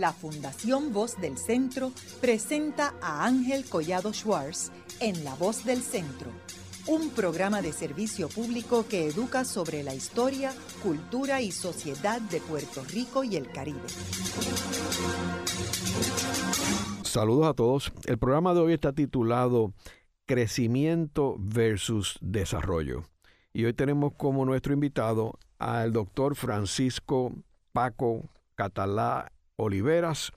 la Fundación Voz del Centro presenta a Ángel Collado Schwartz en La Voz del Centro, un programa de servicio público que educa sobre la historia, cultura y sociedad de Puerto Rico y el Caribe. Saludos a todos. El programa de hoy está titulado Crecimiento versus Desarrollo. Y hoy tenemos como nuestro invitado al doctor Francisco Paco Catalá Oliveras,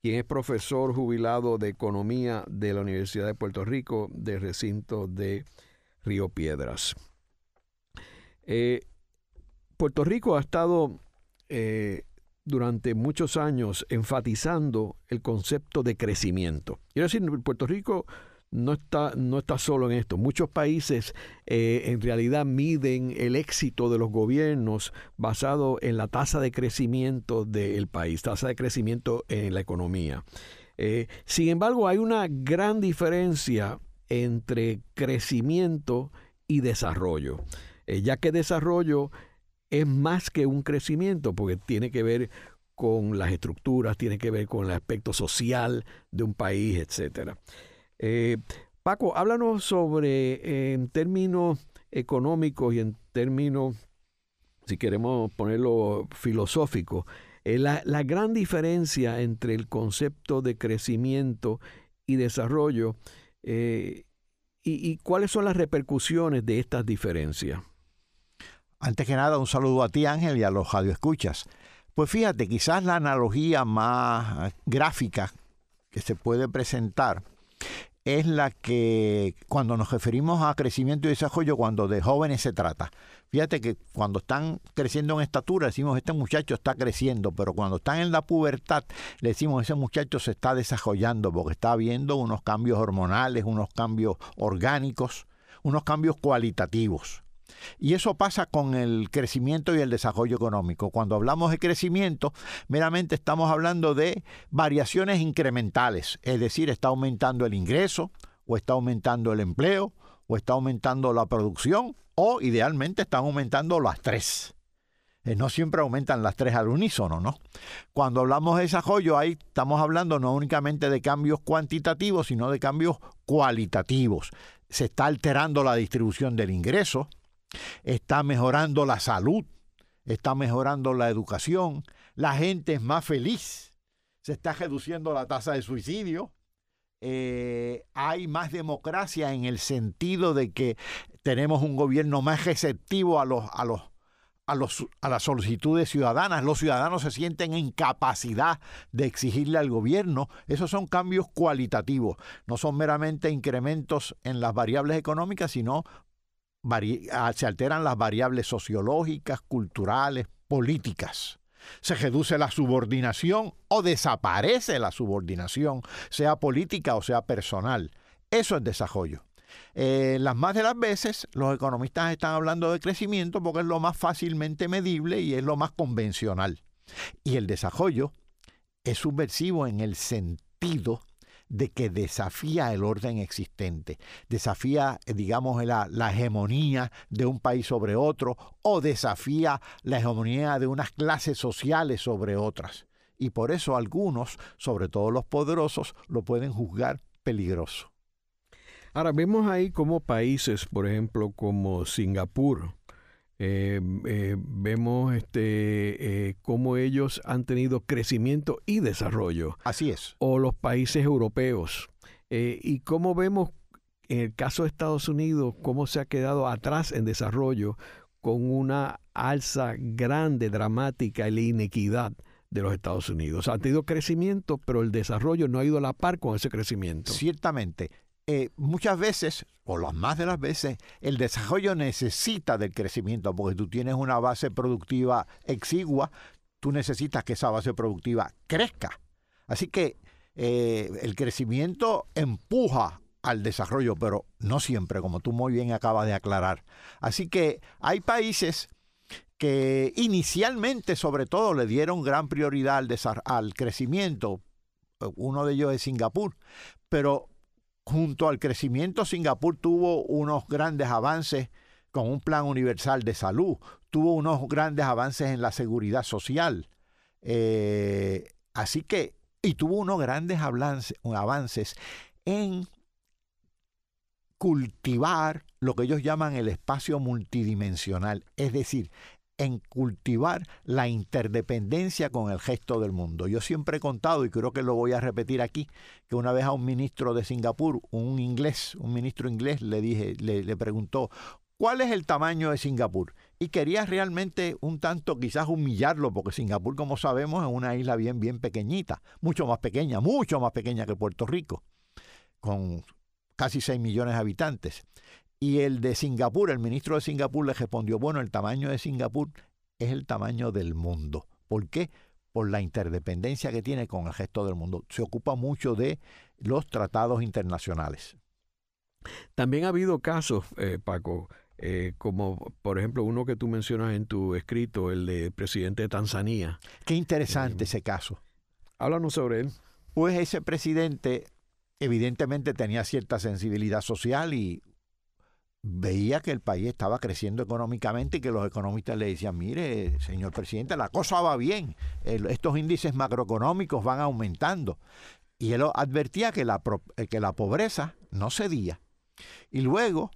quien es profesor jubilado de Economía de la Universidad de Puerto Rico, del recinto de Río Piedras. Eh, Puerto Rico ha estado eh, durante muchos años enfatizando el concepto de crecimiento. Quiero decir, Puerto Rico no está, no está solo en esto. Muchos países eh, en realidad miden el éxito de los gobiernos basado en la tasa de crecimiento del país, tasa de crecimiento en la economía. Eh, sin embargo, hay una gran diferencia entre crecimiento y desarrollo, eh, ya que desarrollo es más que un crecimiento, porque tiene que ver con las estructuras, tiene que ver con el aspecto social de un país, etcétera. Eh, Paco, háblanos sobre, eh, en términos económicos y en términos, si queremos ponerlo filosófico, eh, la, gran diferencia entre el concepto de crecimiento y desarrollo y, y, cuáles son las repercusiones de estas diferencias. Antes que nada, un saludo a ti Ángel y a los radioescuchas. Pues fíjate, quizás la analogía más gráfica que se puede presentar es la que cuando nos referimos a crecimiento y desarrollo, cuando de jóvenes se trata. Fíjate que cuando están creciendo en estatura, decimos, este muchacho está creciendo, pero cuando están en la pubertad, le decimos, ese muchacho se está desarrollando porque está viendo unos cambios hormonales, unos cambios orgánicos, unos cambios cualitativos. Y eso pasa con el crecimiento y el desarrollo económico. Cuando hablamos de crecimiento, meramente estamos hablando de variaciones incrementales, es decir, está aumentando el ingreso o está aumentando el empleo o está aumentando la producción o idealmente están aumentando las tres. Eh, no siempre aumentan las tres al unísono, ¿no? Cuando hablamos de desarrollo, ahí estamos hablando no únicamente de cambios cuantitativos, sino de cambios cualitativos. Se está alterando la distribución del ingreso, está mejorando la salud, está mejorando la educación, la gente es más feliz, se está reduciendo la tasa de suicidio, eh, hay más democracia en el sentido de que tenemos un gobierno más receptivo a los, a los a, los, a las solicitudes ciudadanas. Los ciudadanos se sienten en capacidad de exigirle al gobierno. Esos son cambios cualitativos. No son meramente incrementos en las variables económicas, sino se alteran las variables sociológicas, culturales, políticas. Se reduce la subordinación o desaparece la subordinación, sea política o sea personal. Eso es desarrollo. Eh, las más de las veces los economistas están hablando de crecimiento porque es lo más fácilmente medible y es lo más convencional. Y el desarrollo es subversivo en el sentido de que desafía el orden existente, desafía, eh, digamos, la, hegemonía de un país sobre otro o desafía la hegemonía de unas clases sociales sobre otras. Y por eso algunos, sobre todo los poderosos, lo pueden juzgar peligroso. Ahora vemos ahí como países, por ejemplo, como Singapur, eh, eh, vemos este eh, cómo ellos han tenido crecimiento y desarrollo. Así es. O los países europeos. y cómo vemos en el caso de Estados Unidos cómo se ha quedado atrás en desarrollo con una alza grande, dramática y la inequidad de los Estados Unidos. Ha tenido crecimiento, pero el desarrollo no ha ido a la par con ese crecimiento. Ciertamente. Eh, muchas veces, o las más de las veces, el desarrollo necesita del crecimiento, porque tú tienes una base productiva exigua, tú necesitas que esa base productiva crezca. Así que eh, el crecimiento empuja al desarrollo, pero no siempre, como tú muy bien acabas de aclarar. Así que hay países que inicialmente, sobre todo, le dieron gran prioridad al, al crecimiento. Uno de ellos es Singapur, pero junto al crecimiento, Singapur tuvo unos grandes avances con un plan universal de salud, tuvo unos grandes avances en la seguridad social. Eh, Así que, y tuvo unos grandes avances en cultivar lo que ellos llaman el espacio multidimensional, es decir, en cultivar la interdependencia con el gesto del mundo. Yo siempre he contado, y creo que lo voy a repetir aquí, que una vez a un ministro de Singapur, un inglés, un ministro inglés, le dije, le, le preguntó, ¿cuál es el tamaño de Singapur? Y quería realmente un tanto quizás humillarlo, porque Singapur, como sabemos, es una isla bien, bien pequeñita, mucho más pequeña, mucho más pequeña que Puerto Rico, con casi 6 millones de habitantes. Y el de Singapur, el ministro de Singapur le respondió, bueno, el tamaño de Singapur es el tamaño del mundo. ¿Por qué? Por la interdependencia que tiene con el resto del mundo. Se ocupa mucho de los tratados internacionales. También ha habido casos, eh, Paco, eh, como por ejemplo uno que tú mencionas en tu escrito, el de presidente de Tanzania. Qué interesante eh, ese caso. Háblanos sobre él. Pues ese presidente evidentemente tenía cierta sensibilidad social y veía que el país estaba creciendo económicamente y que los economistas le decían, mire, señor presidente, la cosa va bien, estos índices macroeconómicos van aumentando. Y él advertía que la, eh, que la pobreza no cedía. Y luego,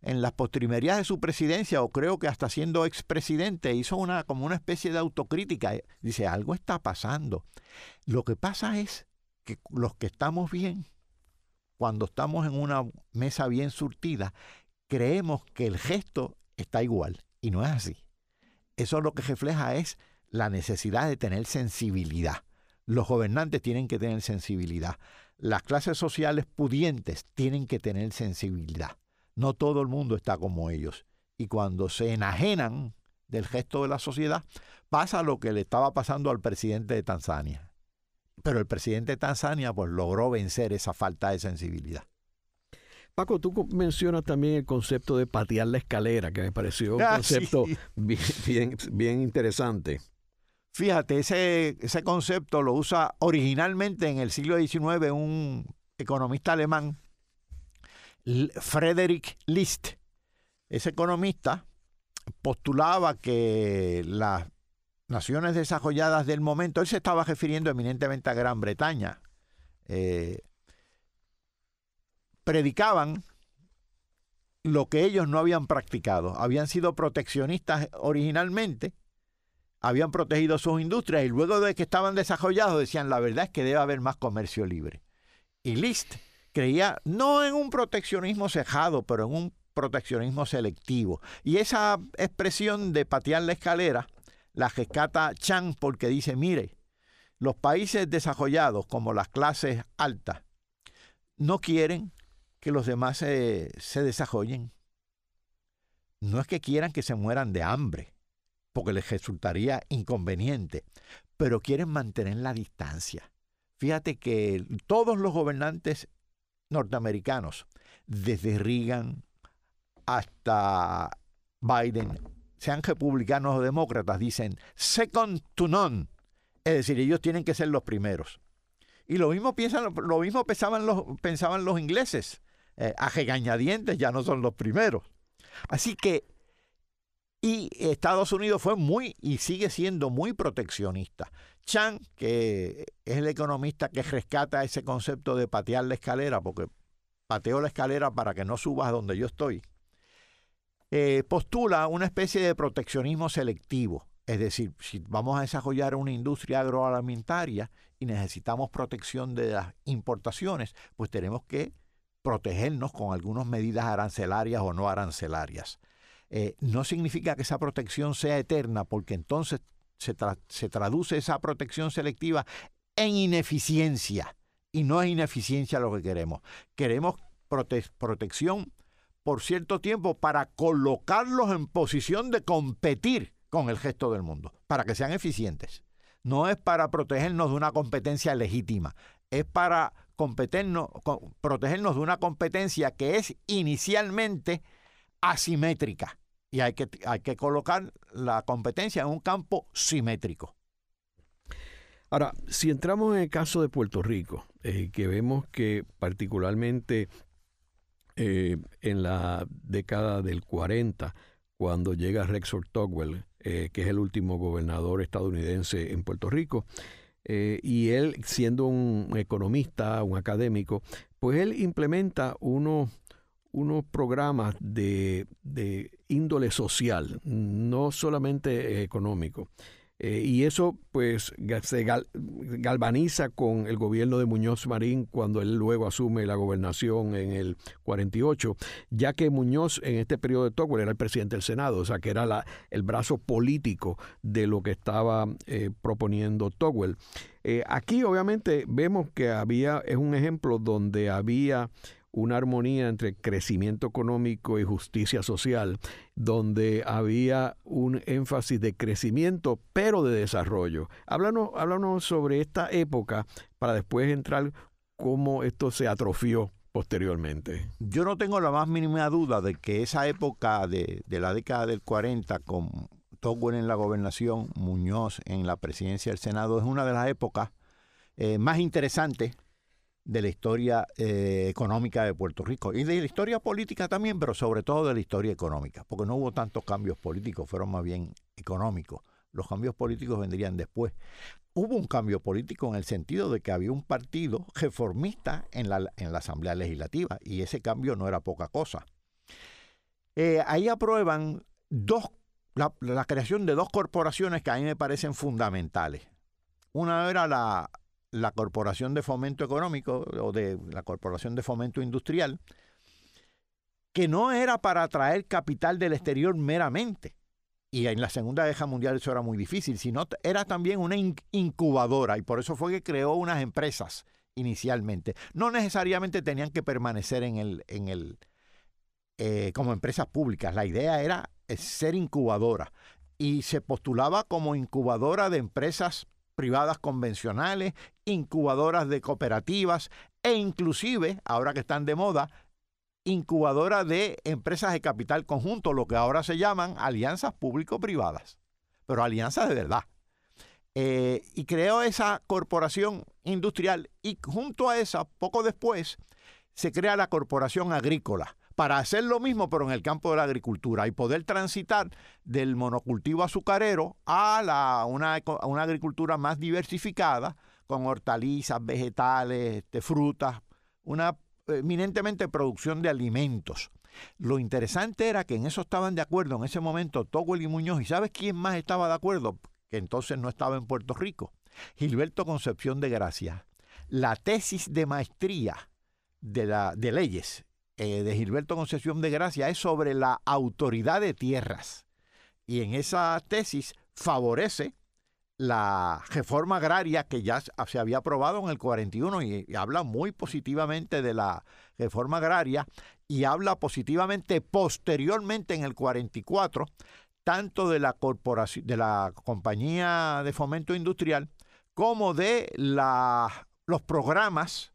en las postrimerías de su presidencia, o creo que hasta siendo expresidente, hizo una, como una especie de autocrítica. Dice, algo está pasando. Lo que pasa es que los que estamos bien, cuando estamos en una mesa bien surtida, creemos que el gesto está igual y no es así. Eso lo que refleja es la necesidad de tener sensibilidad. Los gobernantes tienen que tener sensibilidad. Las clases sociales pudientes tienen que tener sensibilidad. No todo el mundo está como ellos. Y cuando se enajenan del gesto de la sociedad, pasa lo que le estaba pasando al presidente de Tanzania. Pero el presidente de Tanzania pues logró vencer esa falta de sensibilidad. Paco, tú mencionas también el concepto de patear la escalera, que me pareció un ah, concepto bien, bien, interesante. Fíjate, ese, ese concepto lo usa originalmente en el siglo XIX un economista alemán, Friedrich List. Ese economista postulaba que las naciones desarrolladas del momento, él se estaba refiriendo eminentemente a Gran Bretaña, eh, predicaban lo que ellos no habían practicado. Habían sido proteccionistas originalmente, habían protegido sus industrias y luego de que estaban desarrollados decían la verdad es que debe haber más comercio libre. Y List creía no en un proteccionismo cejado, pero en un proteccionismo selectivo. Y esa expresión de patear la escalera la rescata Chang porque dice, mire, los países desarrollados como las clases altas no quieren que los demás se, desarrollen. No es que quieran que se mueran de hambre, porque les resultaría inconveniente, pero quieren mantener la distancia. Fíjate que todos los gobernantes norteamericanos, desde Reagan hasta Biden, sean republicanos o demócratas, dicen second to none. Es decir, ellos tienen que ser los primeros. Y lo mismo, piensan, lo mismo pensaban, los, pensaban los ingleses eh, regañadientes ya no son los primeros. Así que, y Estados Unidos fue muy y sigue siendo muy proteccionista. Chan, que es el economista que rescata ese concepto de patear la escalera, porque pateo la escalera para que no subas donde yo estoy, eh, postula una especie de proteccionismo selectivo. Es decir, si vamos a desarrollar una industria agroalimentaria y necesitamos protección de las importaciones, pues tenemos que protegernos con algunas medidas arancelarias o no arancelarias. Eh, no significa que esa protección sea eterna, porque entonces se, se traduce esa protección selectiva en ineficiencia. Y no es ineficiencia lo que queremos. Queremos protección por cierto tiempo para colocarlos en posición de competir con el gesto del mundo, para que sean eficientes. No es para protegernos de una competencia legítima, es para protegernos de una competencia que es inicialmente asimétrica. Y hay que, hay que colocar la competencia en un campo simétrico. Ahora, si entramos en el caso de Puerto Rico, eh, que vemos que particularmente eh, en la década del 40, cuando llega Rexor Togwell, eh, que es el último gobernador estadounidense en Puerto Rico, eh, y él, siendo un economista, un académico, pues él implementa unos, unos programas de, de índole social, no solamente económico. Eh, y eso pues se galvaniza con el gobierno de Muñoz Marín cuando él luego asume la gobernación en el 48, ya que Muñoz en este periodo de Tocqueville era el presidente del Senado, o sea que era el brazo político de lo que estaba eh, proponiendo Tocqueville. Eh, aquí obviamente vemos que había, es un ejemplo donde había una armonía entre crecimiento económico y justicia social, donde había un énfasis de crecimiento, pero de desarrollo. Háblanos, háblanos sobre esta época para después entrar cómo esto se atrofió posteriormente. Yo no tengo la más mínima duda de que esa época de, la década del 40, con Togwell en la gobernación, Muñoz en la presidencia del Senado, es una de las épocas eh, más interesantes de la historia eh, económica de Puerto Rico y de la historia política también, pero sobre todo de la historia económica, porque no hubo tantos cambios políticos, fueron más bien económicos. Los cambios políticos vendrían después. Hubo un cambio político en el sentido de que había un partido reformista en la, en la Asamblea Legislativa y ese cambio no era poca cosa. Eh, ahí aprueban dos, la, la creación de dos corporaciones que a mí me parecen fundamentales. Una era la la Corporación de Fomento Económico o de la Corporación de Fomento Industrial, que no era para atraer capital del exterior meramente. Y en la Segunda Guerra Mundial eso era muy difícil, sino era también una incubadora y por eso fue que creó unas empresas inicialmente. No necesariamente tenían que permanecer en el, en el, eh, como empresas públicas. La idea era eh, ser incubadora y se postulaba como incubadora de empresas privadas convencionales, incubadoras de cooperativas e inclusive, ahora que están de moda, incubadoras de empresas de capital conjunto, lo que ahora se llaman alianzas público-privadas, pero alianzas de verdad. Eh, y creó esa corporación industrial y junto a esa, poco después, se crea la corporación agrícola, para hacer lo mismo, pero en el campo de la agricultura y poder transitar del monocultivo azucarero a la, una, agricultura más diversificada, con hortalizas, vegetales, este, frutas, una eminentemente producción de alimentos. Lo interesante era que en eso estaban de acuerdo en ese momento Togwell y Muñoz. ¿Y sabes quién más estaba de acuerdo? Que entonces no estaba en Puerto Rico. Gilberto Concepción de Gracia. La tesis de maestría de leyes eh, de Gilberto Concepción de Gracia es sobre la autoridad de tierras. Y en esa tesis favorece la reforma agraria que ya se había aprobado en el 41 y, habla muy positivamente de la reforma agraria y habla positivamente posteriormente en el 44 tanto de la corporación de la compañía de fomento industrial como de los programas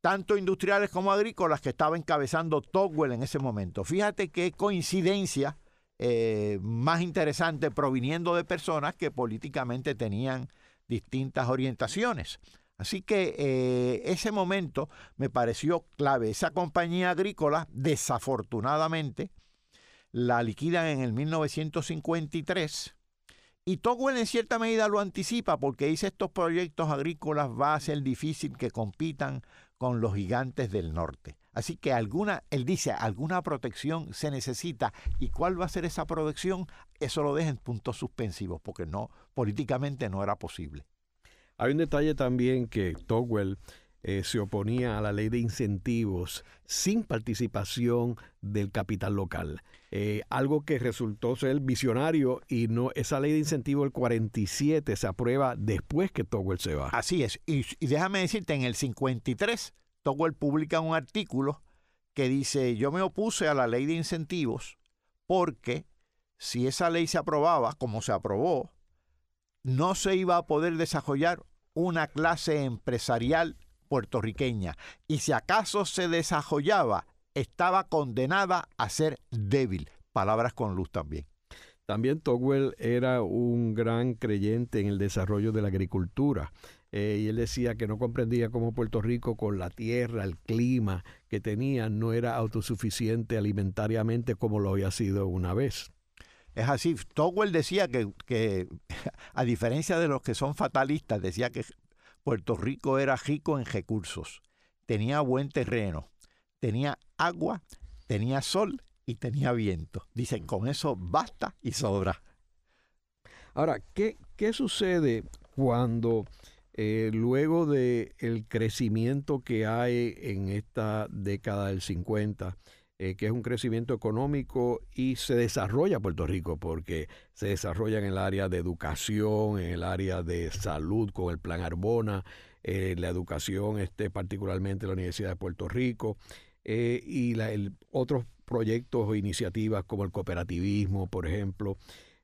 tanto industriales como agrícolas, que estaba encabezando Togwell en ese momento. Fíjate qué coincidencia eh, más interesante proviniendo de personas que políticamente tenían distintas orientaciones. Así que eh, ese momento me pareció clave. Esa compañía agrícola, desafortunadamente, la liquidan en el 1953 y Togwell en cierta medida lo anticipa porque dice estos proyectos agrícolas va a ser difícil que compitan con los gigantes del norte. Así que alguna, él dice, alguna protección se necesita. ¿Y cuál va a ser esa protección? Eso lo deja en puntos suspensivos, porque no, políticamente no era posible. Hay un detalle también que Togwell eh, se oponía a la ley de incentivos sin participación del capital local. Eh, algo que resultó ser visionario y no esa ley de incentivos del 47 se aprueba después que Togwell se va. Así es. Y, déjame decirte, en el 53 Togwell publica un artículo que dice, yo me opuse a la ley de incentivos porque si esa ley se aprobaba, como se aprobó, no se iba a poder desarrollar una clase empresarial puertorriqueña. Y si acaso se desarrollaba, estaba condenada a ser débil. Palabras con luz también. También Togwell era un gran creyente en el desarrollo de la agricultura. Eh, y él decía que no comprendía cómo Puerto Rico, con la tierra, el clima que tenía, no era autosuficiente alimentariamente como lo había sido una vez. Es así. Togwell decía que, que, a diferencia de los que son fatalistas, decía que Puerto Rico era rico en recursos, tenía buen terreno, tenía agua, tenía sol y tenía viento. Dicen, con eso basta y sobra. Ahora, ¿qué, qué sucede cuando eh, luego del el crecimiento que hay en esta década del 50, eh, que es un crecimiento económico y se desarrolla Puerto Rico, porque se desarrolla en el área de educación, en el área de salud con el Plan Arbona, eh, la educación, este, particularmente la Universidad de Puerto Rico, y la, otros proyectos o iniciativas como el cooperativismo, por ejemplo.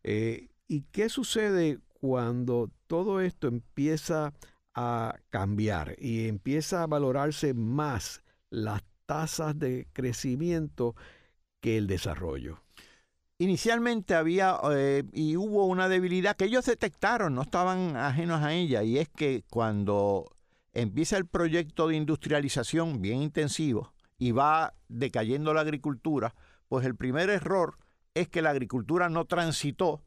¿Y qué sucede cuando todo esto empieza a cambiar y empieza a valorarse más las tasas de crecimiento que el desarrollo. Inicialmente había eh, y hubo una debilidad que ellos detectaron, no estaban ajenos a ella, y es que cuando empieza el proyecto de industrialización bien intensivo y va decayendo la agricultura, pues el primer error es que la agricultura no transitó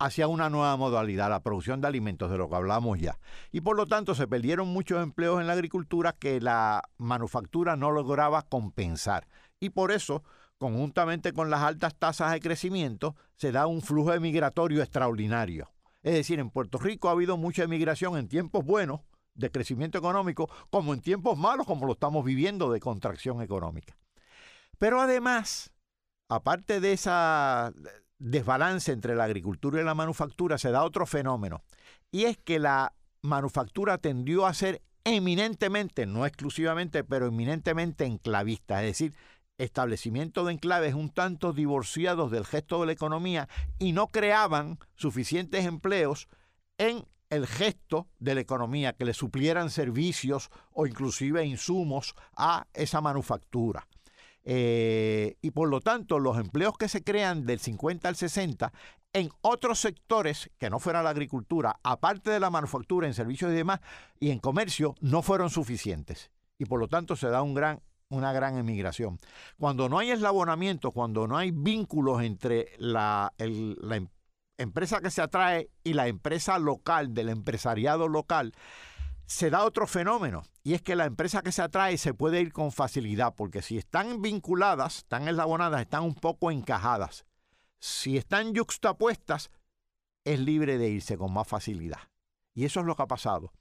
hacia una nueva modalidad, la producción de alimentos, de lo que hablamos ya. Y por lo tanto se perdieron muchos empleos en la agricultura que la manufactura no lograba compensar. Y por eso, conjuntamente con las altas tasas de crecimiento, se da un flujo migratorio extraordinario. Es decir, en Puerto Rico ha habido mucha emigración en tiempos buenos de crecimiento económico, como en tiempos malos, como lo estamos viviendo de contracción económica. Pero además, aparte de esa desbalance entre la agricultura y la manufactura se da otro fenómeno, y es que la manufactura tendió a ser eminentemente, no exclusivamente, pero eminentemente enclavista, es decir, establecimientos de enclaves un tanto divorciados del gesto de la economía y no creaban suficientes empleos en el gesto de la economía que le suplieran servicios o inclusive insumos a esa manufactura. Eh, y por lo tanto, los empleos que se crean del 50 al 60 en otros sectores que no fuera la agricultura, aparte de la manufactura, en servicios y demás, y en comercio, no fueron suficientes. Y por lo tanto se da un gran, una gran emigración. Cuando no hay eslabonamiento, cuando no hay vínculos entre la, la em, empresa que se atrae y la empresa local, del empresariado local, se da otro fenómeno y es que la empresa que se atrae se puede ir con facilidad porque si están vinculadas, están eslabonadas, están un poco encajadas. Si están yuxtapuestas, es libre de irse con más facilidad. Y eso es lo que ha pasado.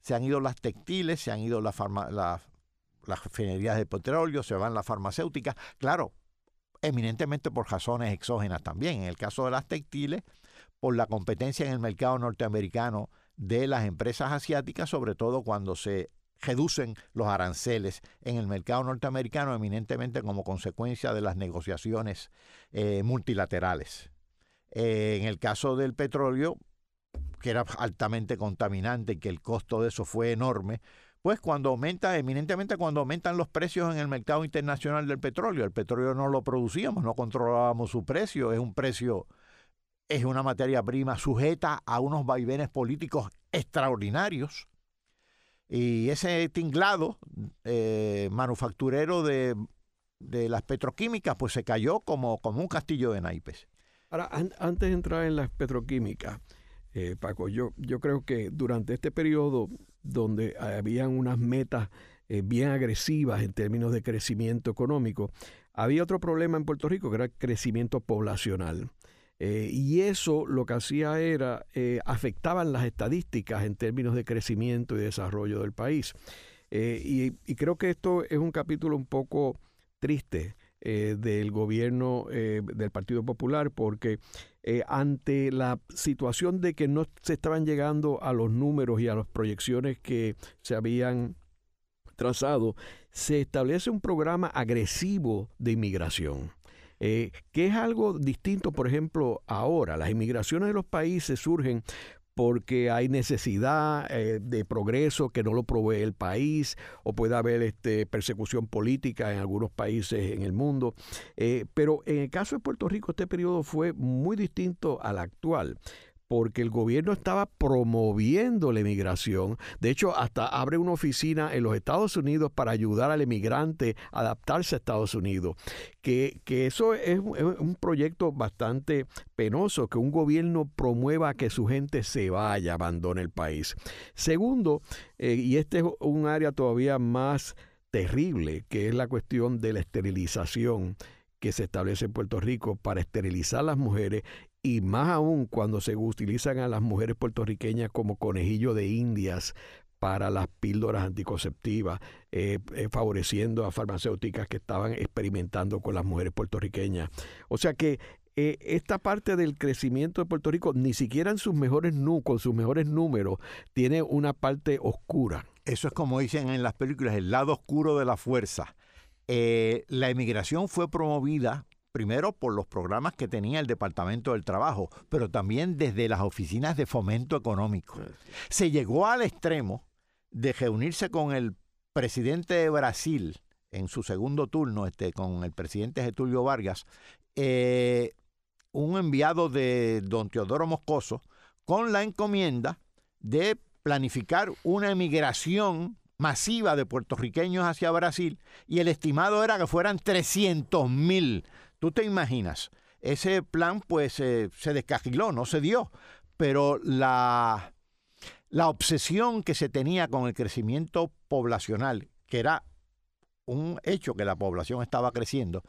Se han ido las textiles, se han ido las, las refinerías de petróleo, se van las farmacéuticas. Claro, eminentemente por razones exógenas también. En el caso de las textiles, por la competencia en el mercado norteamericano de las empresas asiáticas, sobre todo cuando se reducen los aranceles en el mercado norteamericano, eminentemente como consecuencia de las negociaciones eh, multilaterales. Eh, en el caso del petróleo, que era altamente contaminante y que el costo de eso fue enorme, pues cuando aumenta, eminentemente cuando aumentan los precios en el mercado internacional del petróleo, el petróleo no lo producíamos, no controlábamos su precio, es un precio es una materia prima sujeta a unos vaivenes políticos extraordinarios. Y ese tinglado eh, manufacturero de, las petroquímicas, pues se cayó como, como un castillo de naipes. Ahora, antes de entrar en las petroquímicas, eh, Paco, yo, yo creo que durante este periodo donde habían unas metas eh, bien agresivas en términos de crecimiento económico, había otro problema en Puerto Rico que era el crecimiento poblacional. Eh, y eso lo que hacía era, eh, afectaban las estadísticas en términos de crecimiento y desarrollo del país. Eh, y, creo que esto es un capítulo un poco triste del gobierno del Partido Popular porque ante la situación de que no se estaban llegando a los números y a las proyecciones que se habían trazado, se establece un programa agresivo de inmigración. Eh, que es algo distinto, por ejemplo, ahora. Las inmigraciones de los países surgen porque hay necesidad eh, de progreso que no lo provee el país o puede haber este, persecución política en algunos países en el mundo. Eh, pero en el caso de Puerto Rico este periodo fue muy distinto al actual porque el gobierno estaba promoviendo la emigración. De hecho, hasta abre una oficina en los Estados Unidos para ayudar al emigrante a adaptarse a Estados Unidos. Que, eso es, un proyecto bastante penoso, que un gobierno promueva que su gente se vaya, abandone el país. Segundo, eh, y este es un área todavía más terrible, que es la cuestión de la esterilización que se establece en Puerto Rico para esterilizar a las mujeres y más aún cuando se utilizan a las mujeres puertorriqueñas como conejillo de indias para las píldoras anticonceptivas, eh, eh, favoreciendo a farmacéuticas que estaban experimentando con las mujeres puertorriqueñas. O sea que eh, esta parte del crecimiento de Puerto Rico, ni siquiera en sus mejores con sus mejores números, tiene una parte oscura. Eso es como dicen en las películas, el lado oscuro de la fuerza. la emigración fue promovida primero por los programas que tenía el Departamento del Trabajo, pero también desde las oficinas de fomento económico. Se llegó al extremo de reunirse con el presidente de Brasil en su segundo turno, este, con el presidente Getulio Vargas, eh, un enviado de don Teodoro Moscoso, con la encomienda de planificar una emigración masiva de puertorriqueños hacia Brasil y el estimado era que fueran 300 mil Tú te imaginas, ese plan pues eh, se descajiló, no se dio, pero la, la obsesión que se tenía con el crecimiento poblacional, que era un hecho que la población estaba creciendo,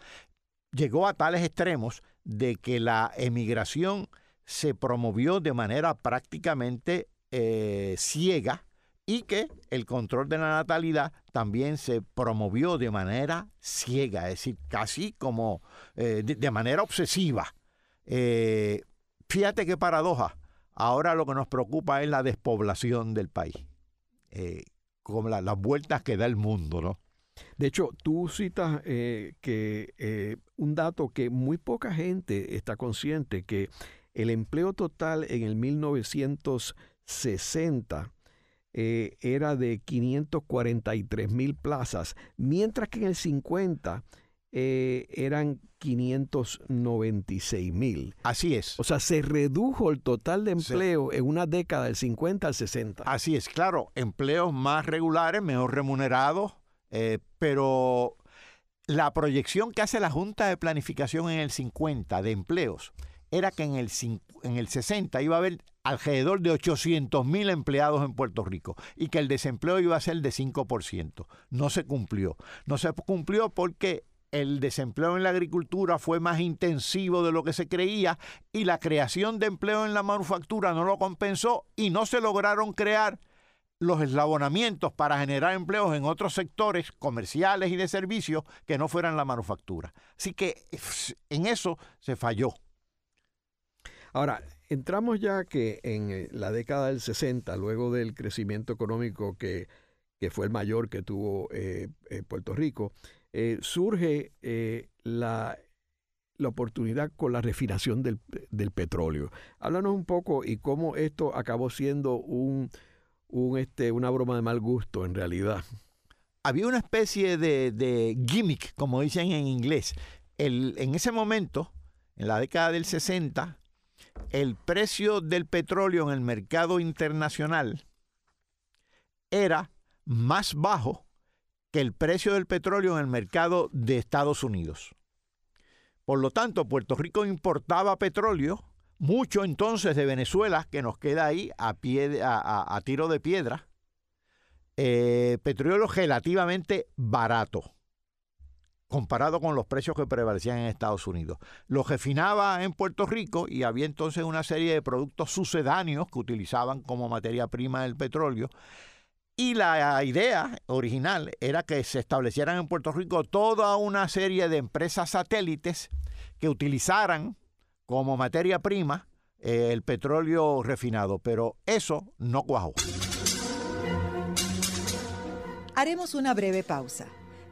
llegó a tales extremos de que la emigración se promovió de manera prácticamente eh, ciega y que el control de la natalidad también se promovió de manera ciega, es decir, casi como eh, de, manera obsesiva. Eh, fíjate qué paradoja. Ahora lo que nos preocupa es la despoblación del país, eh, como las vueltas que da el mundo, ¿no? De hecho, tú citas que un dato que muy poca gente está consciente, que el empleo total en el 1960 eh, era de 543 mil plazas, mientras que en el 50 eh, eran 596 mil. Así es. O sea, se redujo el total de empleo en una década del 50 al 60. Así es, claro, empleos más regulares, mejor remunerados, eh, pero la proyección que hace la Junta de Planificación en el 50 de empleos era que en el, en el 60 iba a haber alrededor de 800 mil empleados en Puerto Rico y que el desempleo iba a ser de 5%. No se cumplió. No se cumplió porque el desempleo en la agricultura fue más intensivo de lo que se creía y la creación de empleo en la manufactura no lo compensó y no se lograron crear los eslabonamientos para generar empleos en otros sectores comerciales y de servicios que no fueran la manufactura. Así que en eso se falló. Ahora, entramos ya que en eh, la década del 60, luego del crecimiento económico que, fue el mayor que tuvo eh, eh, Puerto Rico, surge la, la, oportunidad con la refinación del, petróleo. Háblanos un poco y cómo esto acabó siendo un, este, una broma de mal gusto en realidad. Había una especie de, de gimmick, como dicen en inglés. El, en ese momento, en la década del 60, el precio del petróleo en el mercado internacional era más bajo que el precio del petróleo en el mercado de Estados Unidos. Por lo tanto, Puerto Rico importaba petróleo, mucho entonces de Venezuela, que nos queda ahí a, pie, a, tiro de piedra, eh, petróleo relativamente barato comparado con los precios que prevalecían en Estados Unidos. Lo refinaba en Puerto Rico y había entonces una serie de productos sucedáneos que utilizaban como materia prima el petróleo. Y la idea original era que se establecieran en Puerto Rico toda una serie de empresas satélites que utilizaran como materia prima eh, el petróleo refinado, pero eso no cuajó. Haremos una breve pausa.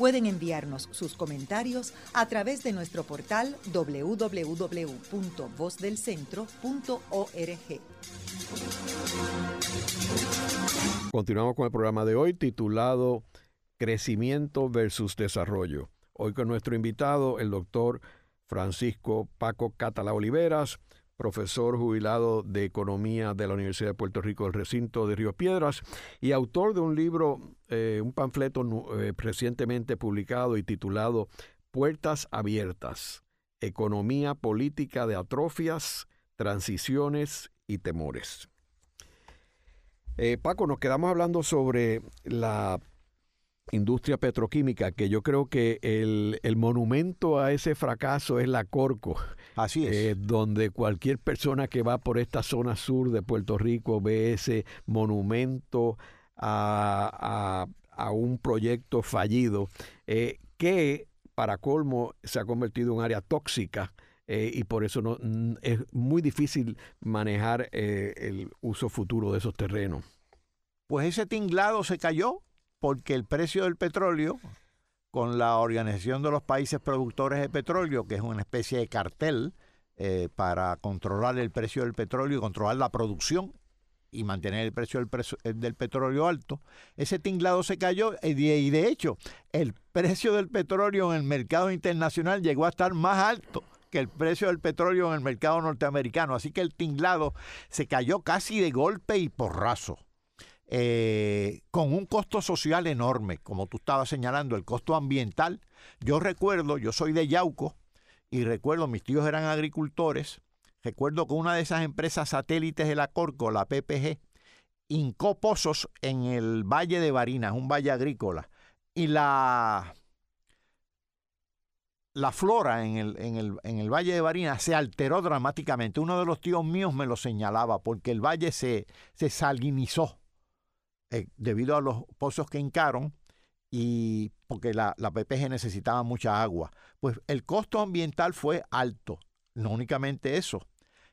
Pueden enviarnos sus comentarios a través de nuestro portal www.vozdelcentro.org. Continuamos con el programa de hoy titulado Crecimiento versus Desarrollo. Hoy con nuestro invitado, el doctor Francisco Paco Catala Oliveras, profesor jubilado de Economía de la Universidad de Puerto Rico del recinto de Río Piedras y autor de un libro, eh, un panfleto eh, recientemente publicado y titulado Puertas Abiertas, Economía Política de Atrofias, Transiciones y Temores. Eh, Paco, nos quedamos hablando sobre la industria petroquímica, que yo creo que el, monumento a ese fracaso es la Corco. Así es. Eh, donde cualquier persona que va por esta zona sur de Puerto Rico ve ese monumento a, un proyecto fallido, eh, que para colmo se ha convertido en un área tóxica. Eh, y por eso no, es muy difícil manejar el uso futuro de esos terrenos. Pues ese tinglado se cayó porque el precio del petróleo, con la Organización de los Países Productores de Petróleo, que es una especie de cartel eh, para controlar el precio del petróleo y controlar la producción y mantener el precio del, petróleo alto, ese tinglado se cayó y de, hecho el precio del petróleo en el mercado internacional llegó a estar más alto que el precio del petróleo en el mercado norteamericano. Así que el tinglado se cayó casi de golpe y porrazo. Eh, con un costo social enorme, como tú estabas señalando, el costo ambiental. Yo recuerdo, yo soy de Yauco y recuerdo, mis tíos eran agricultores, recuerdo que una de esas empresas satélites de la Corco, la PPG, hincó pozos en el Valle de Barinas, un valle agrícola, y la, la flora en el, en, el, en el, Valle de Barinas se alteró dramáticamente. Uno de los tíos míos me lo señalaba porque el valle se, se salinizó eh, debido a los pozos que hincaron y porque la, la PPG necesitaba mucha agua. Pues el costo ambiental fue alto. No únicamente eso.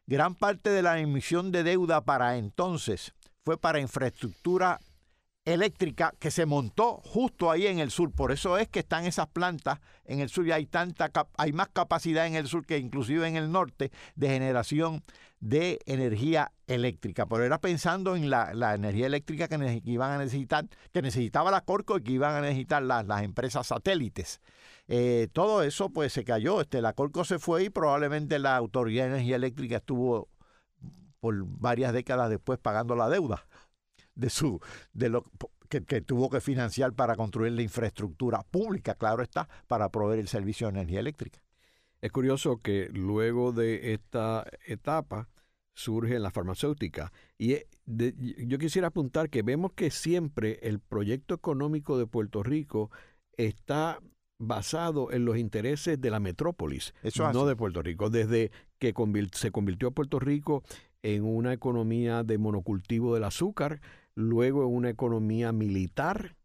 Gran parte de la emisión de deuda para entonces fue para infraestructura eléctrica que se montó justo ahí en el sur. Por eso es que están esas plantas en el sur y hay tanta hay más capacidad en el sur que inclusive en el norte de generación de energía eléctrica. Pero era pensando en la, energía eléctrica que, iban a necesitar, que necesitaba la Corco y que iban a necesitar las, empresas satélites. Eh, todo eso pues se cayó. Este, la Corco se fue y probablemente la Autoridad de Energía Eléctrica estuvo por varias décadas después pagando la deuda de su de lo que, que, tuvo que financiar para construir la infraestructura pública, claro está, para proveer el servicio de energía eléctrica. Es curioso que luego de esta etapa surge la farmacéutica. Y eh, yo quisiera apuntar que vemos que siempre el proyecto económico de Puerto Rico está basado en los intereses de la metrópolis, no de Puerto Rico. Desde que se convirtió Puerto Rico en una economía de monocultivo del azúcar, luego una economía militar,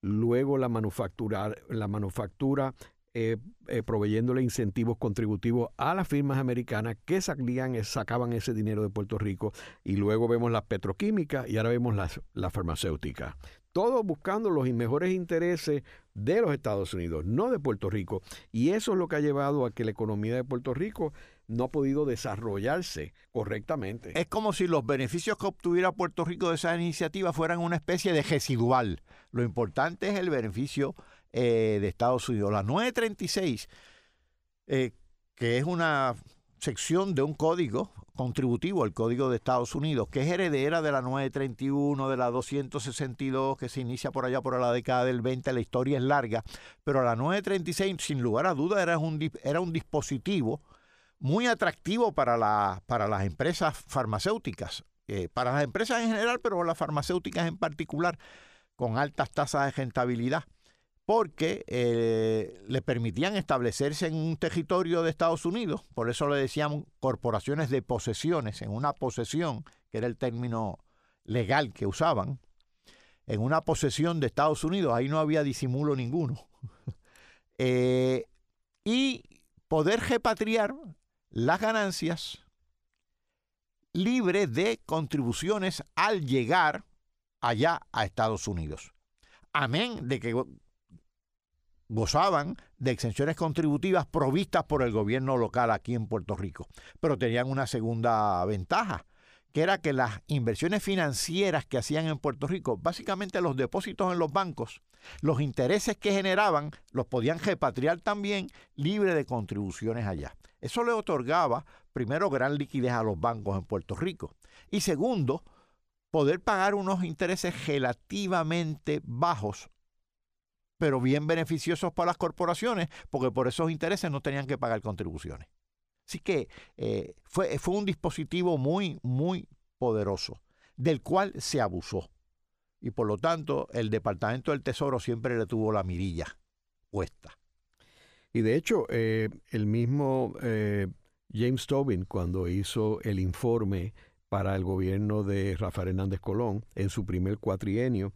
luego la manufactura, la manufactura eh, eh, proveyéndole incentivos contributivos a las firmas americanas que salían, sacaban ese dinero de Puerto Rico y luego vemos las petroquímicas y ahora vemos las, la farmacéuticas. Todo buscando los mejores intereses de los Estados Unidos, no de Puerto Rico. Y eso es lo que ha llevado a que la economía de Puerto Rico no ha podido desarrollarse correctamente. Es como si los beneficios que obtuviera Puerto Rico de esa iniciativa fueran una especie de residual. Lo importante es el beneficio eh, de Estados Unidos. La 936, eh, que es una sección de un código contributivo, el Código de Estados Unidos, que es heredera de la 931, de la 262, que se inicia por allá por la década del 20, la historia es larga, pero la 936, sin lugar a duda, era un, era un dispositivo muy atractivo para, la, para las empresas farmacéuticas, eh, para las empresas en general, pero las farmacéuticas en particular, con altas tasas de rentabilidad porque eh, le permitían establecerse en un territorio de Estados Unidos, por eso le decían corporaciones de posesiones, en una posesión, que era el término legal que usaban, en una posesión de Estados Unidos, ahí no había disimulo ninguno, eh, y poder repatriar las ganancias libre de contribuciones al llegar allá a Estados Unidos. Amén de que gozaban de exenciones contributivas provistas por el gobierno local aquí en Puerto Rico, pero tenían una segunda ventaja, que era que las inversiones financieras que hacían en Puerto Rico, básicamente los depósitos en los bancos, los intereses que generaban los podían repatriar también libre de contribuciones allá. Eso le otorgaba, primero, gran liquidez a los bancos en Puerto Rico y segundo, poder pagar unos intereses relativamente bajos pero bien beneficiosos para las corporaciones, porque por esos intereses no tenían que pagar contribuciones. Así que eh, fue, fue un dispositivo muy, muy poderoso, del cual se abusó. Y por lo tanto, el Departamento del Tesoro siempre le tuvo la mirilla puesta. Y de hecho, eh, el mismo eh, James Tobin, cuando hizo el informe para el gobierno de Rafael Hernández Colón en su primer cuatrienio,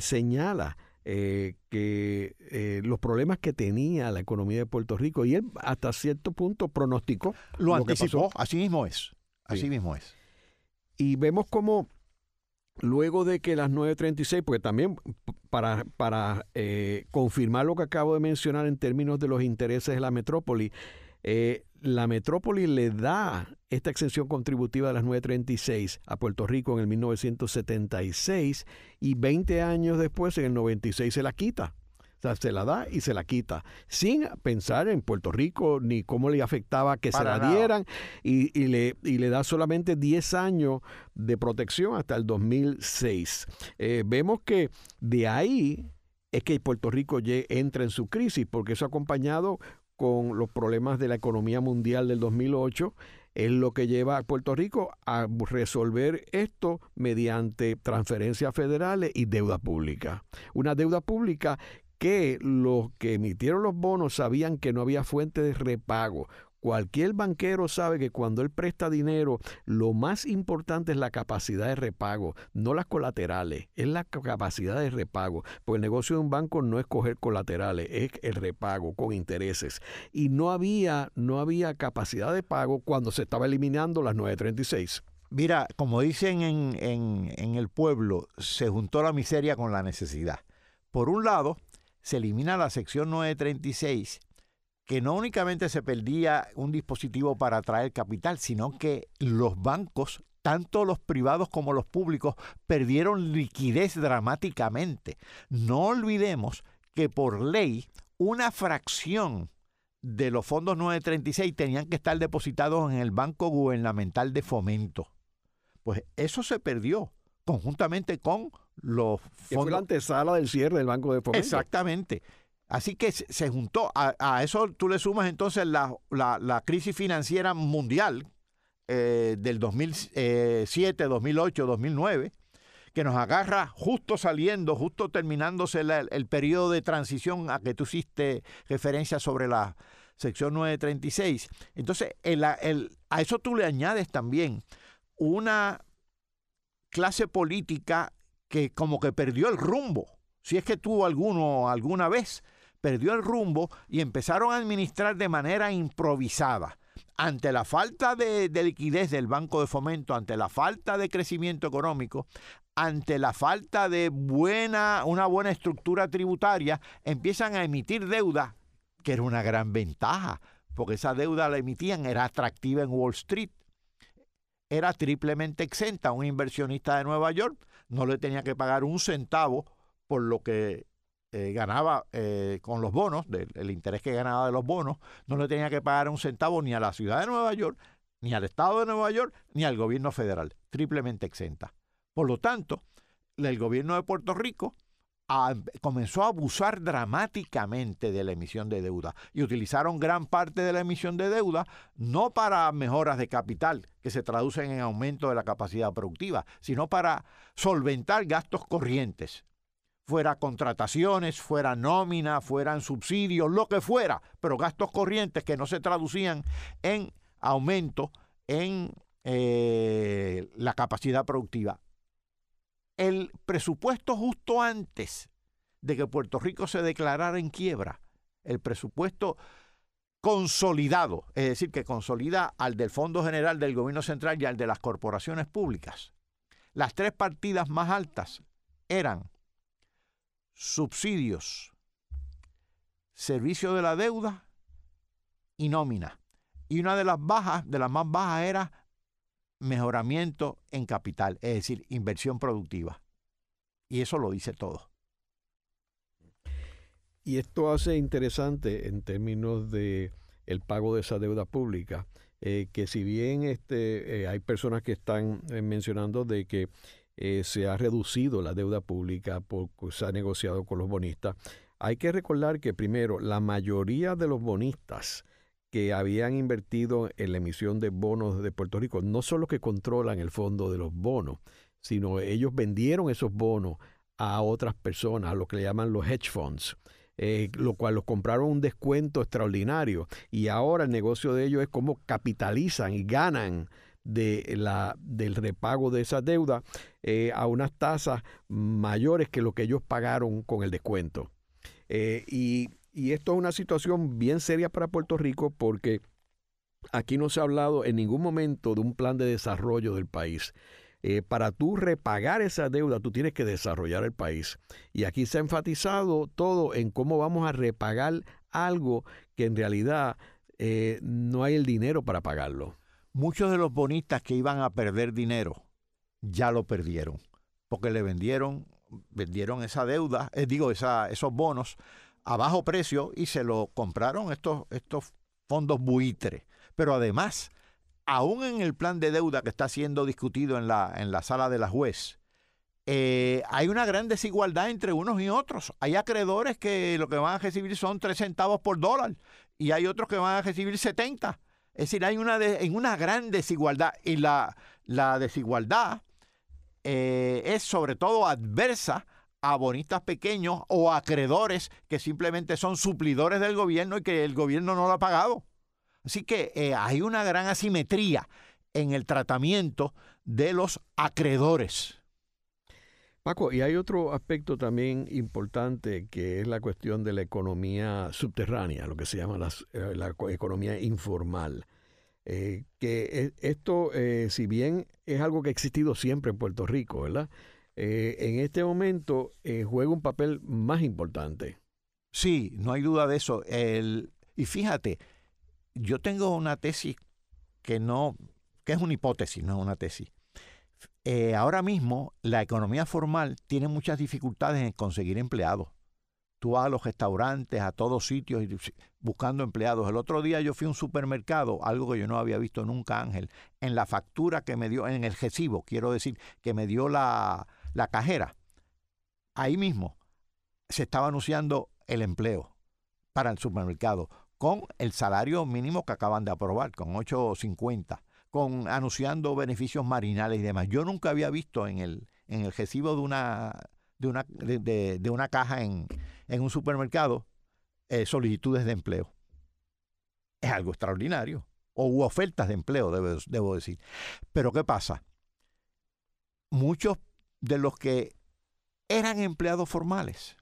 señala eh, que eh, los problemas que tenía la economía de Puerto Rico y él hasta cierto punto pronosticó. Lo, anticipó, así mismo es, así mismo es. Y vemos como luego de que las 9.36, porque también para, para eh, confirmar lo que acabo de mencionar en términos de los intereses de la metrópoli, eh, la metrópoli le da esta exención contributiva de las 936 a Puerto Rico en el 1976 y 20 años después, en el 96, se la quita. Sea, se la da y se la quita, sin pensar en Puerto Rico ni cómo le afectaba que se la dieran, y, le, y, le, da solamente 10 años de protección hasta el 2006. Eh, vemos que de ahí es que Puerto Rico entra en su crisis, porque eso acompañado con los problemas de la economía mundial del 2008 es lo que lleva a Puerto Rico a resolver esto mediante transferencias federales y deuda pública. Una deuda pública que los que emitieron los bonos sabían que no había fuente de repago. Cualquier banquero sabe que cuando él presta dinero, lo más importante es la capacidad de repago, no las colaterales, es la capacidad de repago. Pues el negocio de un banco no es coger colaterales, es el repago con intereses. Y no había, no había capacidad de pago cuando se estaba eliminando las 936. Mira, como dicen en, en, en el pueblo, se juntó la miseria con la necesidad. Por un lado, se elimina la sección 936 que no únicamente se perdía un dispositivo para atraer capital, sino que los bancos, tanto los privados como los públicos, perdieron liquidez dramáticamente. No olvidemos que por ley una fracción de los fondos 936 tenían que estar depositados en el Banco Gubernamental de Fomento. Pues eso se perdió conjuntamente con los fondos. Fue la antesala del cierre del Banco de Fomento. Exactamente. Así que se juntó, a, eso tú le sumas entonces la, crisis financiera mundial eh, del 2007, 2008, 2009, que nos agarra justo saliendo, justo terminándose el periodo de transición a que tú hiciste referencia sobre la sección 936. Entonces, a eso tú le añades también una clase política que como que perdió el rumbo, si es que tuvo alguno alguna vez perdió el rumbo y empezaron a administrar de manera improvisada. Ante la falta de, liquidez del Banco de Fomento, ante la falta de crecimiento económico, ante la falta de buena, una buena estructura tributaria, empiezan a emitir deuda, que era una gran ventaja, porque esa deuda la emitían, era atractiva en Wall Street, era triplemente exenta. Un inversionista de Nueva York no le tenía que pagar un centavo por lo que eh, ganaba eh, con los bonos, del interés que ganaba de los bonos, no le tenía que pagar un centavo ni a la ciudad de Nueva York, ni al Estado de Nueva York, ni al gobierno federal, triplemente exenta. Por lo tanto, el gobierno de Puerto Rico comenzó a abusar dramáticamente de la emisión de deuda y utilizaron gran parte de la emisión de deuda no para mejoras de capital que se traducen en aumento de la capacidad productiva, sino para solventar gastos corrientes fuera contrataciones, fuera nómina, fueran subsidios, lo que fuera, pero gastos corrientes que no se traducían en aumento en eh, la capacidad productiva. El presupuesto justo antes de que Puerto Rico se declarara en quiebra, el presupuesto consolidado, es decir, que consolida al del Fondo General del Gobierno Central y al de las corporaciones públicas. Las tres partidas más altas eran subsidios, servicio de la deuda y nómina. Y una de las bajas, de las más bajas, era mejoramiento en capital, es decir, inversión productiva. Y eso lo dice todo. Y esto hace interesante en términos de el pago de esa deuda pública, eh, que si bien este, eh, hay personas que están eh, mencionando de que se ha reducido la deuda pública porque se ha negociado con los bonistas, hay que recordar que primero la mayoría de los bonistas que habían invertido en la emisión de bonos de Puerto Rico no son que controlan el fondo de los bonos, sino ellos vendieron esos bonos a otras personas, a lo que le llaman los hedge funds. Eh, lo cual los compraron un descuento extraordinario y ahora el negocio de ellos es cómo capitalizan y ganan de la, del repago de esa deuda eh, a unas tasas mayores que lo que ellos pagaron con el descuento. Eh, y, y esto es una situación bien seria para Puerto Rico porque aquí no se ha hablado en ningún momento de un plan de desarrollo del país. Eh, para tú repagar esa deuda, tú tienes que desarrollar el país. Y aquí se ha enfatizado todo en cómo vamos a repagar algo que en realidad eh, no hay el dinero para pagarlo. Muchos de los bonistas que iban a perder dinero ya lo perdieron, porque le vendieron, vendieron esa deuda, eh, digo, esa, esos bonos a bajo precio y se lo compraron estos, estos fondos buitres. Pero además, aún en el plan de deuda que está siendo discutido en la, en la sala de la juez, eh, hay una gran desigualdad entre unos y otros. Hay acreedores que lo que van a recibir son 3 centavos por dólar y hay otros que van a recibir 70. Es decir, hay una, una gran desigualdad y la, la desigualdad eh, es sobre todo adversa a bonistas pequeños o acreedores que simplemente son suplidores del gobierno y que el gobierno no lo ha pagado. Así que eh, hay una gran asimetría en el tratamiento de los acreedores. Paco, y hay otro aspecto también importante que es la cuestión de la economía subterránea, lo que se llama eh, la economía informal. Eh, que esto, si bien es algo que ha existido siempre en Puerto Rico, ¿verdad? En este momento juega un papel más importante. Sí, no hay duda de eso. El, y fíjate, yo tengo una tesis que no, que es una hipótesis, no es una tesis. Eh, ahora mismo la economía formal tiene muchas dificultades en conseguir empleados. Tú vas a los restaurantes, a todos sitios buscando empleados. El otro día yo fui a un supermercado, algo que yo no había visto nunca, Ángel, en la factura que me dio, en el recibo, quiero decir, que me dio la, la cajera. Ahí mismo se estaba anunciando el empleo para el supermercado con el salario mínimo que acaban de aprobar, con 8.50, con anunciando beneficios marinales y demás. Yo nunca había visto en el, en el recibo de una, de una, de, una caja en, un supermercado eh, solicitudes de empleo. Es algo extraordinario. O hubo ofertas de empleo, debo decir. Pero ¿qué pasa? Muchos de los que eran empleados formales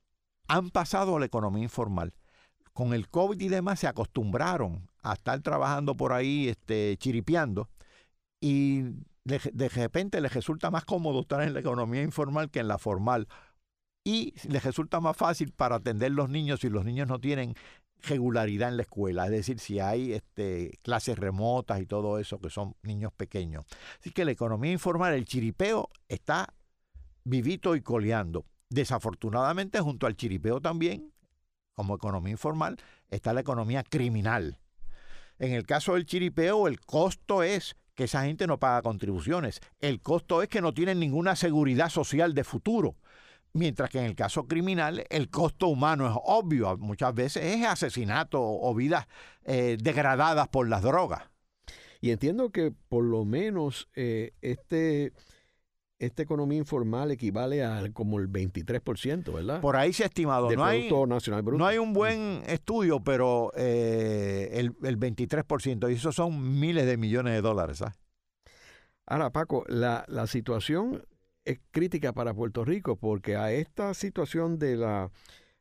han pasado a la economía informal con el COVID y demás se acostumbraron a estar trabajando por ahí, este, chiripeando, y de, repente les resulta más cómodo estar en la economía informal que en la formal. Y les resulta más fácil para atender los niños si los niños no tienen regularidad en la escuela, es decir, si hay este, clases remotas y todo eso, que son niños pequeños. Así que la economía informal, el chiripeo, está vivito y coleando. Desafortunadamente, junto al chiripeo también como economía informal, está la economía criminal. En el caso del chiripeo, el costo es que esa gente no paga contribuciones. El costo es que no tienen ninguna seguridad social de futuro. Mientras que en el caso criminal, el costo humano es obvio. Muchas veces es asesinato o vidas eh, degradadas por las drogas. Y entiendo que por lo menos eh, este esta economía informal equivale al como el 23%, ¿verdad? Por ahí se ha estimado. no hay, Nacional No hay un buen estudio, pero eh, el, 23%, y eso son miles de millones de dólares. ¿sabes? Ahora, Paco, la, situación es crítica para Puerto Rico porque a esta situación de la,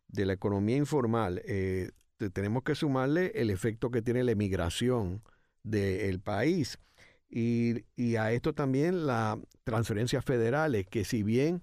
de la economía informal, eh, tenemos que sumarle el efecto que tiene la emigración del país. Y, a esto también las transferencias federales, que si bien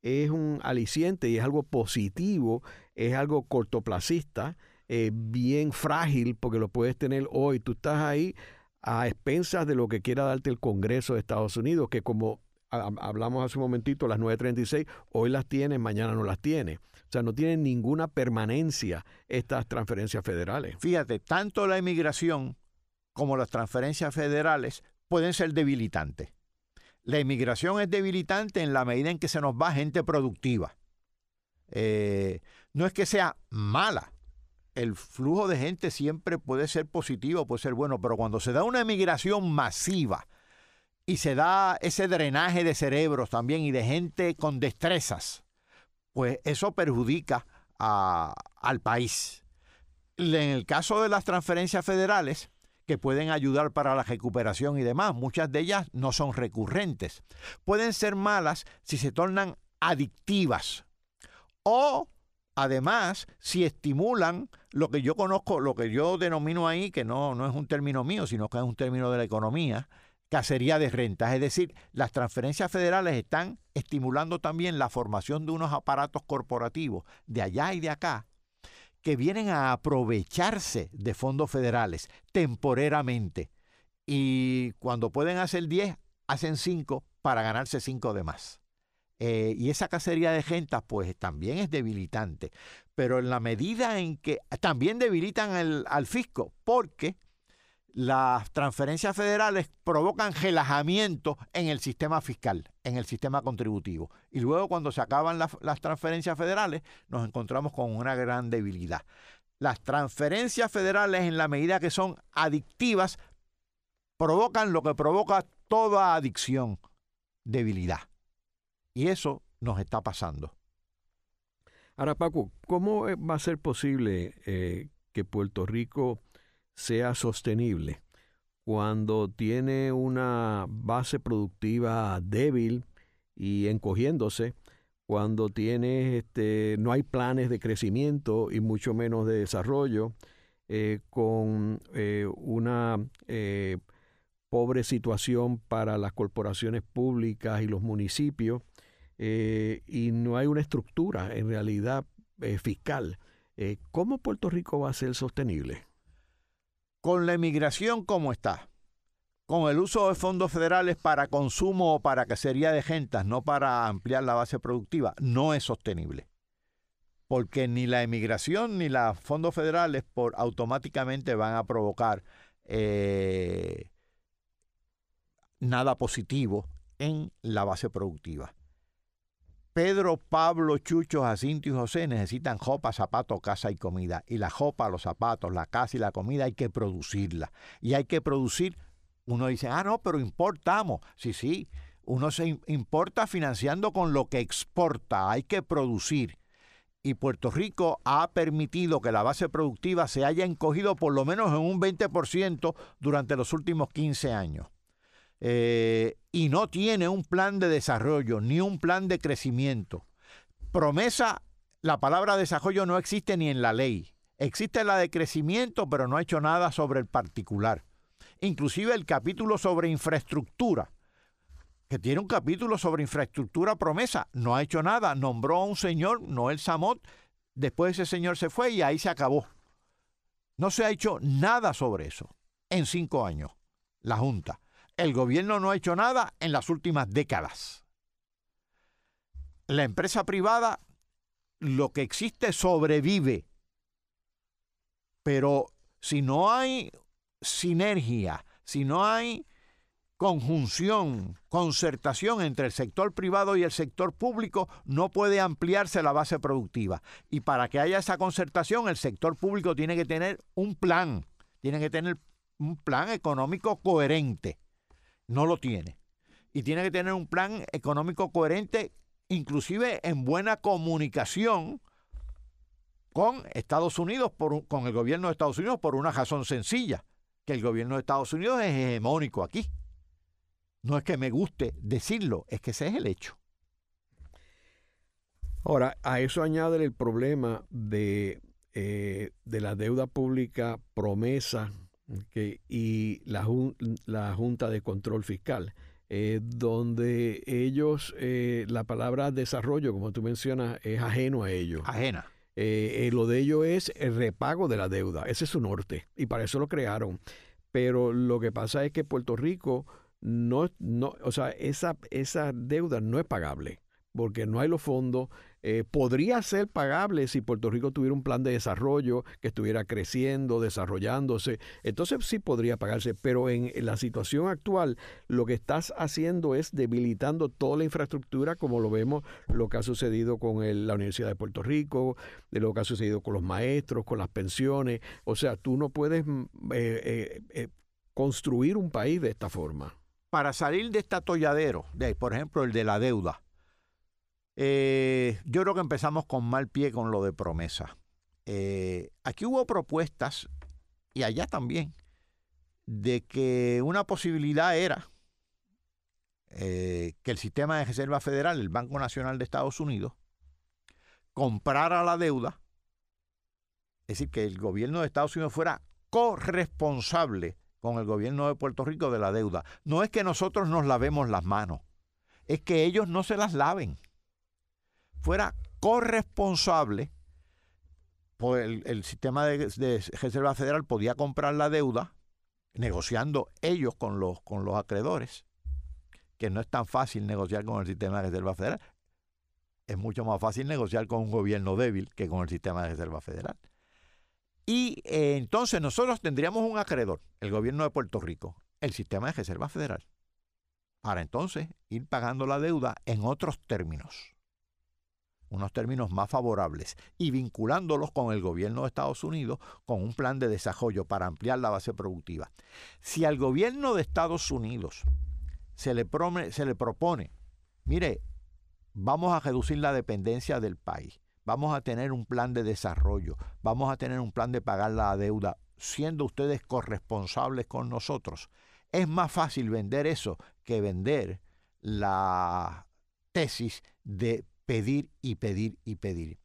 es un aliciente y es algo positivo, es algo cortoplacista, eh, bien frágil, porque lo puedes tener hoy. Tú estás ahí a expensas de lo que quiera darte el Congreso de Estados Unidos, que como hablamos hace un momentito, las 9.36, hoy las tiene, mañana no las tiene. O sea, no tienen ninguna permanencia estas transferencias federales. Fíjate, tanto la inmigración como las transferencias federales pueden ser debilitantes. La inmigración es debilitante en la medida en que se nos va gente productiva. Eh, no es que sea mala. El flujo de gente siempre puede ser positivo, puede ser bueno, pero cuando se da una emigración masiva y se da ese drenaje de cerebros también y de gente con destrezas, pues eso perjudica al país. En el caso de las transferencias federales, que pueden ayudar para la recuperación y demás. Muchas de ellas no son recurrentes. Pueden ser malas si se tornan adictivas o además si estimulan lo que yo conozco, lo que yo denomino ahí, que no, no es un término mío, sino que es un término de la economía, cacería de rentas. Es decir, las transferencias federales están estimulando también la formación de unos aparatos corporativos de allá y de acá que vienen a aprovecharse de fondos federales temporeramente. Y cuando pueden hacer 10, hacen 5 para ganarse 5 de más. Eh, y esa cacería de gentas, pues también es debilitante. Pero en la medida en que también debilitan al fisco, porque las transferencias federales provocan relajamiento en el sistema fiscal, en el sistema contributivo. Y luego cuando se acaban las, transferencias federales, nos encontramos con una gran debilidad. Las transferencias federales, en la medida que son adictivas, provocan lo que provoca toda adicción, debilidad. Y eso nos está pasando. Ahora, Paco, ¿cómo va a ser posible eh, que Puerto Rico sea sostenible. Cuando tiene una base productiva débil y encogiéndose, cuando tiene, este, no hay planes de crecimiento y mucho menos de desarrollo, eh, con eh, una eh, pobre situación para las corporaciones públicas y los municipios, y no hay una estructura en realidad fiscal. ¿Cómo Puerto Rico va a ser sostenible? Con la emigración como está, con el uso de fondos federales para consumo o para cacería de gentas, no para ampliar la base productiva, no es sostenible. Porque ni la emigración ni los fondos federales por, automáticamente van a provocar eh, nada positivo en la base productiva. Pedro, Pablo, Chucho, Jacinto y José necesitan jopa, zapatos, casa y comida. Y la jopa, los zapatos, la casa y la comida hay que producirla. Y hay que producir, uno dice, ah, no, pero importamos. Sí, sí, uno se importa financiando con lo que exporta, hay que producir. Y Puerto Rico ha permitido que la base productiva se haya encogido por lo menos en un 20% durante los últimos 15 años. Eh, y no tiene un plan de desarrollo ni un plan de crecimiento. Promesa, la palabra desarrollo no existe ni en la ley. Existe la de crecimiento, pero no ha hecho nada sobre el particular. Inclusive el capítulo sobre infraestructura, que tiene un capítulo sobre infraestructura promesa, no ha hecho nada. Nombró a un señor, Noel Samot, después ese señor se fue y ahí se acabó. No se ha hecho nada sobre eso en cinco años, la Junta el gobierno no ha hecho nada en las últimas décadas. La empresa privada, lo que existe sobrevive, pero si no hay sinergia, si no hay conjunción, concertación entre el sector privado y el sector público, no puede ampliarse la base productiva. Y para que haya esa concertación, el sector público tiene que tener un plan, tiene que tener un plan económico coherente no lo tiene. Y tiene que tener un plan económico coherente, inclusive en buena comunicación con Estados Unidos, por, con el gobierno de Estados Unidos, por una razón sencilla, que el gobierno de Estados Unidos es hegemónico aquí. No es que me guste decirlo, es que ese es el hecho. Ahora, a eso añade el problema de de la deuda pública promesa y la, la Junta de Control Fiscal. donde ellos, la palabra desarrollo, como tú mencionas, es ajeno a ellos. Ajena. lo de ellos es el repago de la deuda, ese es su norte, y para eso lo crearon. Pero lo que pasa es que Puerto Rico no, no o sea, esa, esa deuda no es pagable porque no hay los fondos. Eh, podría ser pagable si Puerto Rico tuviera un plan de desarrollo que estuviera creciendo, desarrollándose. Entonces sí podría pagarse, pero en la situación actual lo que estás haciendo es debilitando toda la infraestructura, como lo vemos, lo que ha sucedido con la Universidad de Puerto Rico, de lo que ha sucedido con los maestros, con las pensiones. O sea, tú no puedes mm, eh, eh, construir un país de esta forma. Para salir de este atolladero, de, por ejemplo, el de la deuda, eh, yo creo que empezamos con mal pie con lo de promesa. Eh, aquí hubo propuestas, y allá también, de que una posibilidad era eh, que el sistema de reserva federal, el Banco Nacional de Estados Unidos, comprara la deuda, es decir, que el gobierno de Estados Unidos fuera corresponsable con el gobierno de Puerto Rico de la deuda. No es que nosotros nos lavemos las manos, es que ellos no se las laven fuera corresponsable, pues el, sistema de, Reserva Federal podía comprar la deuda negociando ellos con los, con los acreedores, que no es tan fácil negociar con el sistema de Reserva Federal. Es mucho más fácil negociar con un gobierno débil que con el sistema de Reserva Federal. Y eh, entonces nosotros tendríamos un acreedor, el gobierno de Puerto Rico, el sistema de Reserva Federal, para entonces ir pagando la deuda en otros términos unos términos más favorables y vinculándolos con el gobierno de Estados Unidos con un plan de desarrollo para ampliar la base productiva. Si al gobierno de Estados Unidos se le, se le propone, mire, vamos a reducir la dependencia del país, vamos a tener un plan de desarrollo, vamos a tener un plan de pagar la deuda, siendo ustedes corresponsables con nosotros, es más fácil vender eso que vender la tesis de pedir y pedir y pedir.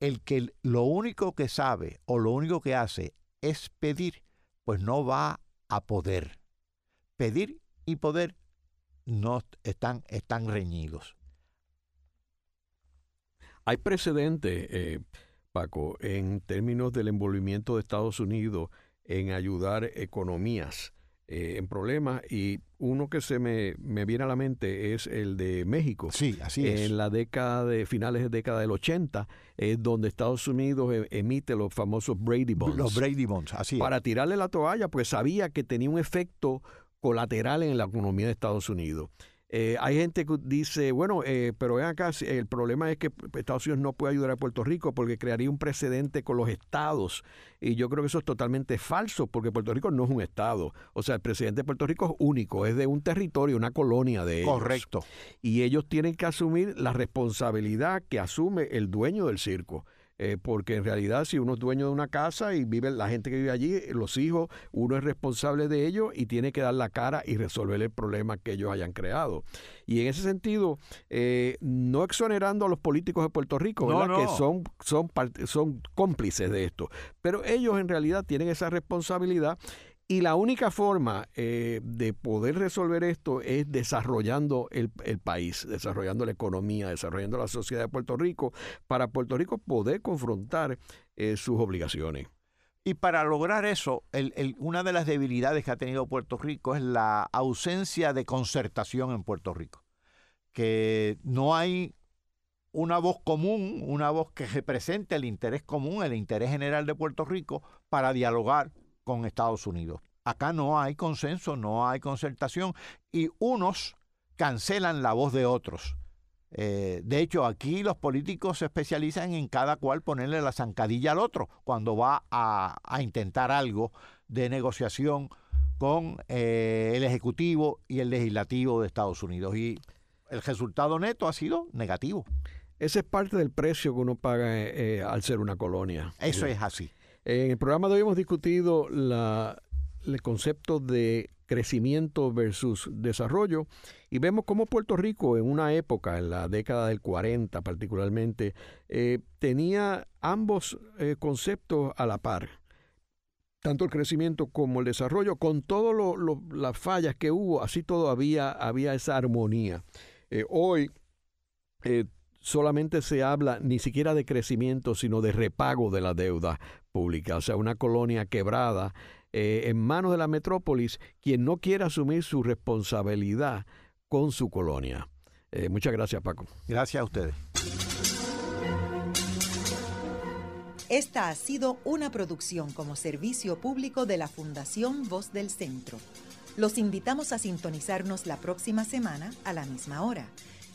El que lo único que sabe o lo único que hace es pedir, pues no va a poder. Pedir y poder no están, están reñidos. Hay precedentes, eh, Paco, en términos del envolvimiento de Estados Unidos en ayudar economías eh, en problemas y uno que se me, viene a la mente es el de México. Sí, así es. En la década de finales de década del 80, es donde Estados Unidos e, emite los famosos Brady Bonds. Los Brady Bonds, así Para tirarle la toalla, pues sabía que tenía un efecto colateral en la economía de Estados Unidos. Eh, hay gente que dice, bueno, eh, pero ven acá, el problema es que Estados Unidos no puede ayudar a Puerto Rico porque crearía un precedente con los estados. Y yo creo que eso es totalmente falso porque Puerto Rico no es un estado. O sea, el presidente de Puerto Rico es único, es de un territorio, una colonia de ellos. Correcto. Y ellos tienen que asumir la responsabilidad que asume el dueño del circo. Eh, porque en realidad si uno es dueño de una casa y vive la gente que vive allí, los hijos, uno es responsable de ellos y tiene que dar la cara y resolver el problema que ellos hayan creado. Y en ese sentido, eh, no exonerando a los políticos de Puerto Rico, que son, son, son cómplices de esto, pero ellos en realidad tienen esa responsabilidad y la única forma eh, de poder resolver esto es desarrollando el, país, desarrollando la economía, desarrollando la sociedad de Puerto Rico, para Puerto Rico poder confrontar eh, sus obligaciones. Y para lograr eso, una de las debilidades que ha tenido Puerto Rico es la ausencia de concertación en Puerto Rico. Que no hay una voz común, una voz que represente el interés común, el interés general de Puerto Rico, para dialogar con Estados Unidos. Acá no hay consenso, no hay concertación y unos cancelan la voz de otros. Eh, de hecho, aquí los políticos se especializan en cada cual ponerle la zancadilla al otro cuando va a, intentar algo de negociación con eh, el Ejecutivo y el Legislativo de Estados Unidos. Y el resultado neto ha sido negativo. Ese es parte del precio que uno paga eh, al ser una colonia. Eso es así. En el programa de hoy hemos discutido el concepto de crecimiento versus desarrollo y vemos cómo Puerto Rico en una época, en la década del 40 particularmente, eh, tenía ambos eh, conceptos a la par tanto el crecimiento como el desarrollo, con todas las fallas que hubo, así todavía había esa armonía. Eh, hoy solamente se habla ni siquiera de crecimiento, sino de repago de la deuda pública, o sea, una colonia quebrada eh, en manos de la metrópolis, quien no quiere asumir su responsabilidad con su colonia. Eh, muchas gracias, Paco. Gracias a ustedes. Esta ha sido una producción como servicio público de la Fundación Voz del Centro. Los invitamos a sintonizarnos la próxima semana a la misma hora.